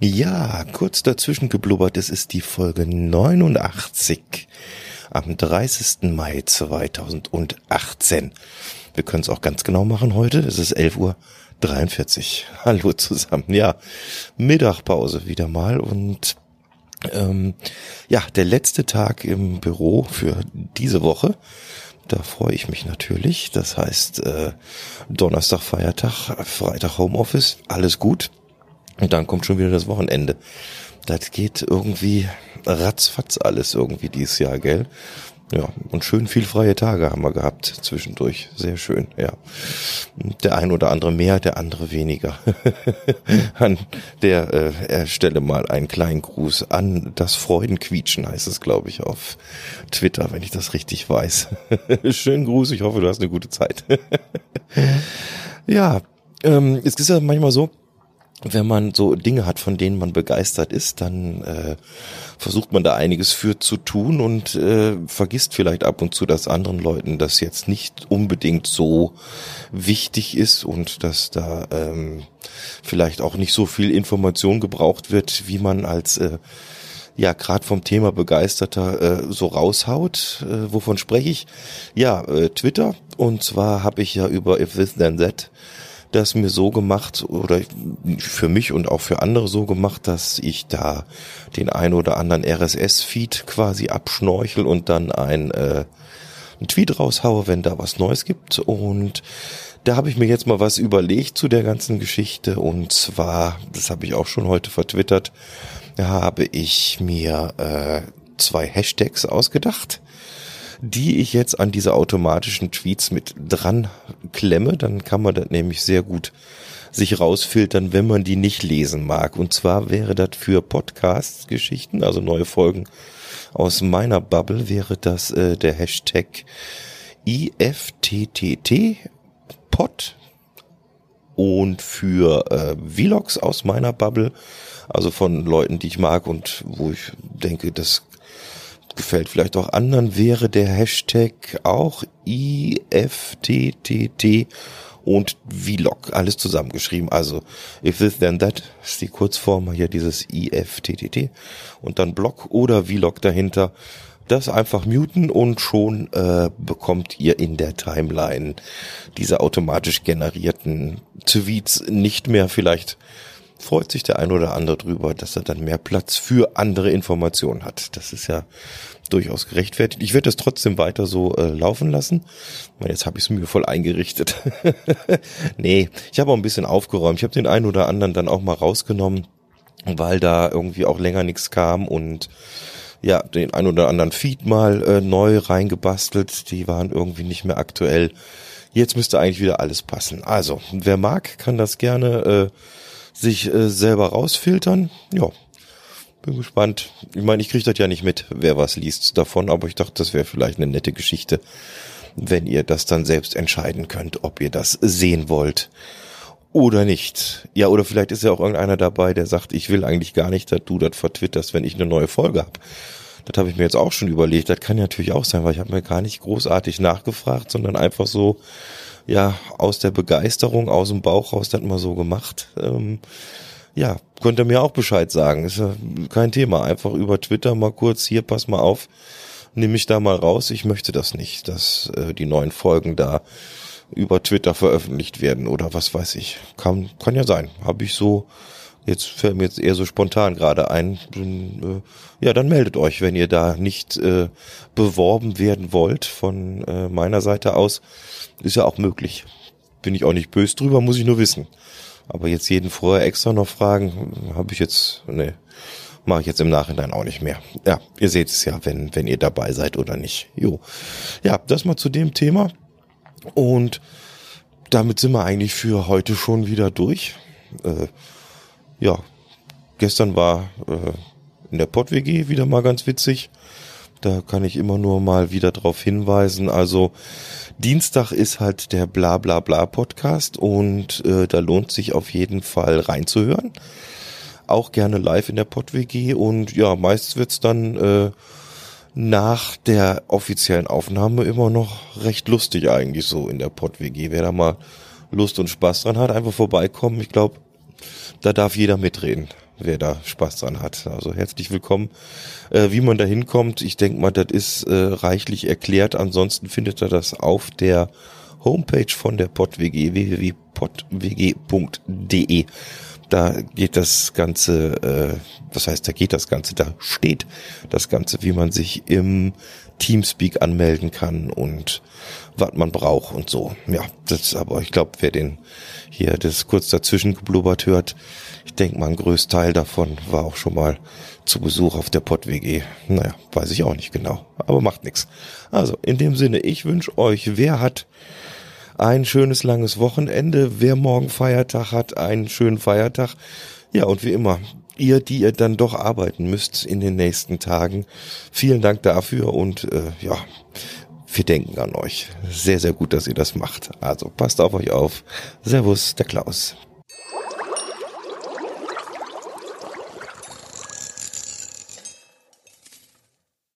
Ja, kurz dazwischen geblubbert, es ist die Folge 89 am 30. Mai 2018. Wir können es auch ganz genau machen heute, es ist 11 Uhr 43. Hallo zusammen. Ja, Mittagpause wieder mal und ähm, ja, der letzte Tag im Büro für diese Woche. Da freue ich mich natürlich. Das heißt, äh, Donnerstag Feiertag, Freitag Homeoffice, alles gut. Und dann kommt schon wieder das Wochenende. Das geht irgendwie ratzfatz alles irgendwie dieses Jahr, gell? Ja, und schön viel freie Tage haben wir gehabt zwischendurch. Sehr schön, ja. Der ein oder andere mehr, der andere weniger. an der äh, stelle mal einen kleinen Gruß an das Freudenquietschen heißt es, glaube ich, auf Twitter, wenn ich das richtig weiß. Schönen Gruß, ich hoffe, du hast eine gute Zeit. ja, ähm, es ist ja manchmal so, wenn man so Dinge hat, von denen man begeistert ist, dann äh, versucht man da einiges für zu tun und äh, vergisst vielleicht ab und zu, dass anderen Leuten das jetzt nicht unbedingt so wichtig ist und dass da ähm, vielleicht auch nicht so viel Information gebraucht wird, wie man als äh, ja gerade vom Thema begeisterter äh, so raushaut. Äh, wovon spreche ich? Ja, äh, Twitter. Und zwar habe ich ja über If This Then That das mir so gemacht oder für mich und auch für andere so gemacht, dass ich da den ein oder anderen RSS-Feed quasi abschnorchel und dann ein, äh, einen Tweet raushaue, wenn da was Neues gibt. Und da habe ich mir jetzt mal was überlegt zu der ganzen Geschichte. Und zwar, das habe ich auch schon heute vertwittert, habe ich mir äh, zwei Hashtags ausgedacht die ich jetzt an diese automatischen Tweets mit dran klemme. Dann kann man das nämlich sehr gut sich rausfiltern, wenn man die nicht lesen mag. Und zwar wäre das für Podcast-Geschichten, also neue Folgen aus meiner Bubble, wäre das äh, der Hashtag IFTTT Pod und für äh, Vlogs aus meiner Bubble, also von Leuten, die ich mag und wo ich denke, das gefällt vielleicht auch anderen, wäre der Hashtag auch IFTTT und Vlog, alles zusammengeschrieben. Also if this then that ist die Kurzform hier dieses IFTTT und dann Blog oder Vlog dahinter. Das einfach muten und schon äh, bekommt ihr in der Timeline diese automatisch generierten Tweets nicht mehr vielleicht freut sich der ein oder andere drüber, dass er dann mehr Platz für andere Informationen hat. Das ist ja durchaus gerechtfertigt. Ich werde das trotzdem weiter so äh, laufen lassen. Jetzt habe ich es mir voll eingerichtet. nee, ich habe auch ein bisschen aufgeräumt. Ich habe den einen oder anderen dann auch mal rausgenommen, weil da irgendwie auch länger nichts kam und ja, den einen oder anderen Feed mal äh, neu reingebastelt. Die waren irgendwie nicht mehr aktuell. Jetzt müsste eigentlich wieder alles passen. Also, wer mag, kann das gerne äh, sich äh, selber rausfiltern. Ja, bin gespannt. Ich meine, ich kriege das ja nicht mit, wer was liest davon, aber ich dachte, das wäre vielleicht eine nette Geschichte, wenn ihr das dann selbst entscheiden könnt, ob ihr das sehen wollt oder nicht. Ja, oder vielleicht ist ja auch irgendeiner dabei, der sagt, ich will eigentlich gar nicht, dass du das vertwitterst, wenn ich eine neue Folge hab. Das habe ich mir jetzt auch schon überlegt. Das kann ja natürlich auch sein, weil ich habe mir gar nicht großartig nachgefragt, sondern einfach so ja aus der Begeisterung, aus dem Bauch raus das mal so gemacht. Ähm, ja, könnt ihr mir auch Bescheid sagen. Ist ja kein Thema. Einfach über Twitter mal kurz, hier, pass mal auf, nimm mich da mal raus. Ich möchte das nicht, dass äh, die neuen Folgen da über Twitter veröffentlicht werden oder was weiß ich. Kann, kann ja sein. Habe ich so, jetzt fällt mir jetzt eher so spontan gerade ein. Äh, ja, dann meldet euch, wenn ihr da nicht äh, beworben werden wollt von äh, meiner Seite aus. Ist ja auch möglich. Bin ich auch nicht böse drüber, muss ich nur wissen. Aber jetzt jeden vorher extra noch fragen, habe ich jetzt, nee, mache ich jetzt im Nachhinein auch nicht mehr. Ja, ihr seht es ja, wenn, wenn ihr dabei seid oder nicht. Jo. Ja, das mal zu dem Thema. Und damit sind wir eigentlich für heute schon wieder durch. Äh, ja, gestern war äh, in der Pott-WG wieder mal ganz witzig. Da kann ich immer nur mal wieder darauf hinweisen. Also Dienstag ist halt der Bla Bla Bla Podcast und äh, da lohnt sich auf jeden Fall reinzuhören. Auch gerne live in der PodWG und ja, meist wird's dann äh, nach der offiziellen Aufnahme immer noch recht lustig eigentlich so in der PodWG. Wer da mal Lust und Spaß dran hat, einfach vorbeikommen. Ich glaube, da darf jeder mitreden. wer da Spaß dran hat. Also herzlich willkommen. Äh, wie man da hinkommt, ich denke mal, das ist äh, reichlich erklärt. Ansonsten findet ihr das auf der Homepage von der PodWG, www.podwg.de. Da geht das Ganze, äh, was heißt, da geht das Ganze, da steht das Ganze, wie man sich im Teamspeak anmelden kann und was man braucht und so. Ja, das aber ich glaube, wer den hier das kurz dazwischen geblubbert hört, ich denke mal, ein Größteil davon war auch schon mal zu Besuch auf der PodWG. Naja, weiß ich auch nicht genau, aber macht nichts. Also, in dem Sinne, ich wünsche euch, wer hat ein schönes langes Wochenende, wer morgen Feiertag hat, einen schönen Feiertag. Ja, und wie immer, ihr, die ihr dann doch arbeiten müsst in den nächsten Tagen, vielen Dank dafür und äh, ja, wir denken an euch. Sehr, sehr gut, dass ihr das macht. Also passt auf euch auf. Servus, der Klaus.